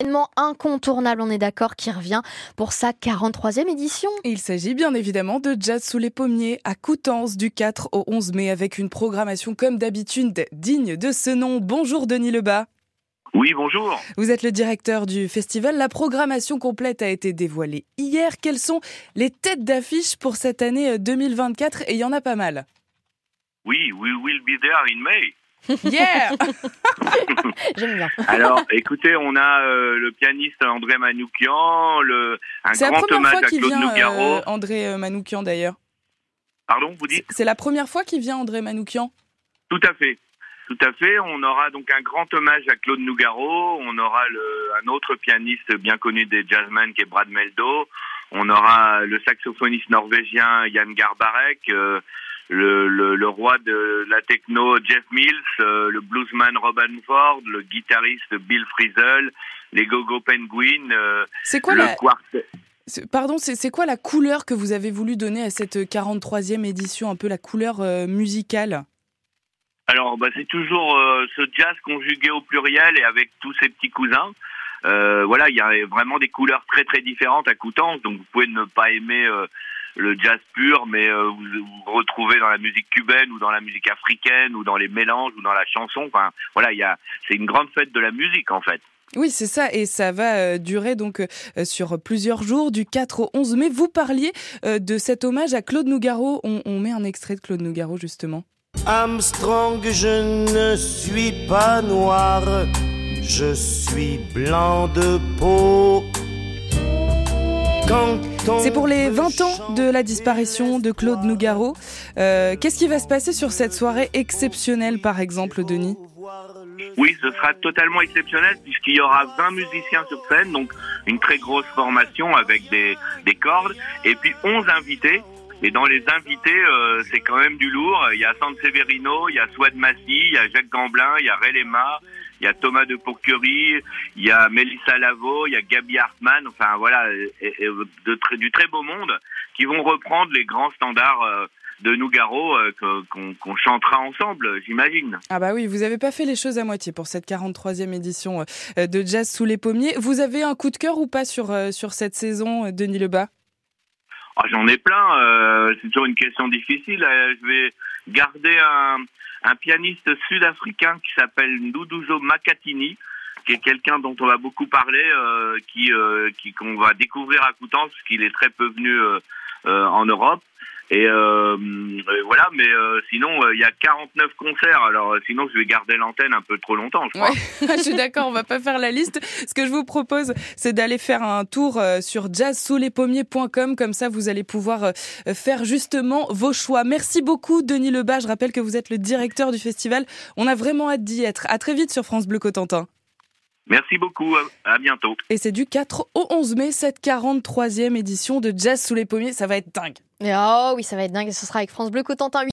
événement incontournable, on est d'accord, qui revient pour sa 43e édition. Il s'agit bien évidemment de Jazz sous les pommiers à Coutances du 4 au 11 mai avec une programmation comme d'habitude digne de ce nom. Bonjour Denis Lebas. Oui, bonjour. Vous êtes le directeur du festival. La programmation complète a été dévoilée hier. Quelles sont les têtes d'affiche pour cette année 2024 Et il y en a pas mal. Oui, we will be there in May. Yeah J'aime bien. Alors, écoutez, on a euh, le pianiste André Manoukian, le, un C'est la grand première hommage fois à qu'il Claude vient, Nougaro. euh, André euh, Manoukian d'ailleurs. Pardon, vous dites? C'est la première fois qu'il vient, André Manoukian Tout à fait. Tout à fait. On aura donc un grand hommage à Claude Nougaro. On aura le, un autre pianiste bien connu des jazzmen qui est Brad Meldo. On aura le saxophoniste norvégien Jan Garbarek, euh, le, le, le roi de la techno Jeff Mills, euh, le bluesman Robin Ford, le guitariste Bill Frisell, les Gogo Penguin, euh, C'est quoi le la... quartet. Pardon, c'est c'est quoi la couleur que vous avez voulu donner à cette 43e édition, un peu la couleur euh, musicale? Alors, bah, c'est toujours euh, ce jazz conjugué au pluriel et avec tous ses petits cousins. Euh, voilà, il y a vraiment des couleurs très très différentes à Coutances, donc vous pouvez ne pas aimer euh, le jazz pur, mais euh, vous vous retrouvez dans la musique cubaine ou dans la musique africaine ou dans les mélanges ou dans la chanson. Enfin, voilà, il y a, c'est une grande fête de la musique en fait. Oui, c'est ça, et ça va euh, durer donc euh, sur plusieurs jours, du 4 au 11 mai. Vous parliez de cet hommage à Claude Nougaro. On, on met un extrait de Claude Nougaro, justement. Armstrong, je ne suis pas noir, je suis blanc de peau. C'est pour les veut 20 ans de la disparition de Claude Nougaro. Euh, Qu'est-ce qui va se passer sur cette soirée exceptionnelle, par exemple, Denis? Oui, ce sera totalement exceptionnel puisqu'il y aura 20 musiciens sur scène, donc une très grosse formation avec des, des cordes, et puis 11 invités. Et dans les invités, euh, c'est quand même du lourd. Il y a San Severino, il y a Swad Massy, il y a Jacques Gamblin, il y a Ray Lema, il y a Thomas de Pourquerie, il y a Mélissa Lavo, il y a Gabi Hartmann, enfin voilà, et- et de très- du très beau monde qui vont reprendre les grands standards euh, de Nougaro euh, qu'on chantera ensemble, j'imagine. Ah bah oui, vous avez pas fait les choses à moitié pour cette 43e édition euh, de Jazz sous les pommiers. Vous avez un coup de cœur ou pas sur, euh, sur cette saison, Denis Lebas? Ah, J'en ai plein. euh, c'est toujours une question difficile. Je vais garder un, un pianiste sud-africain qui s'appelle Nduduzo Makatini, qui est quelqu'un dont on va beaucoup parler, euh, qui euh, qui qu'on va découvrir à Coutances, qu'il est très peu venu euh, en Europe. Et euh, euh, voilà, mais euh, sinon euh, il y a 49 concerts. Alors euh, sinon je vais garder l'antenne un peu trop longtemps, je crois. Je suis d'accord, on va pas faire la liste. Ce que je vous propose, c'est d'aller faire un tour sur jazzsouslespommiers.com. Comme ça, vous allez pouvoir faire justement vos choix. Merci beaucoup, Denis Lebas. Je rappelle que vous êtes le directeur du festival. On a vraiment hâte d'y être. À très vite sur France Bleu Cotentin. Merci beaucoup. À, bientôt. Et c'est du 4 au 11 mai, cette 43e édition de Jazz sous les pommiers. Ça va être dingue. Et oh oui, ça va être dingue. Ce sera avec France Bleu Cotentin.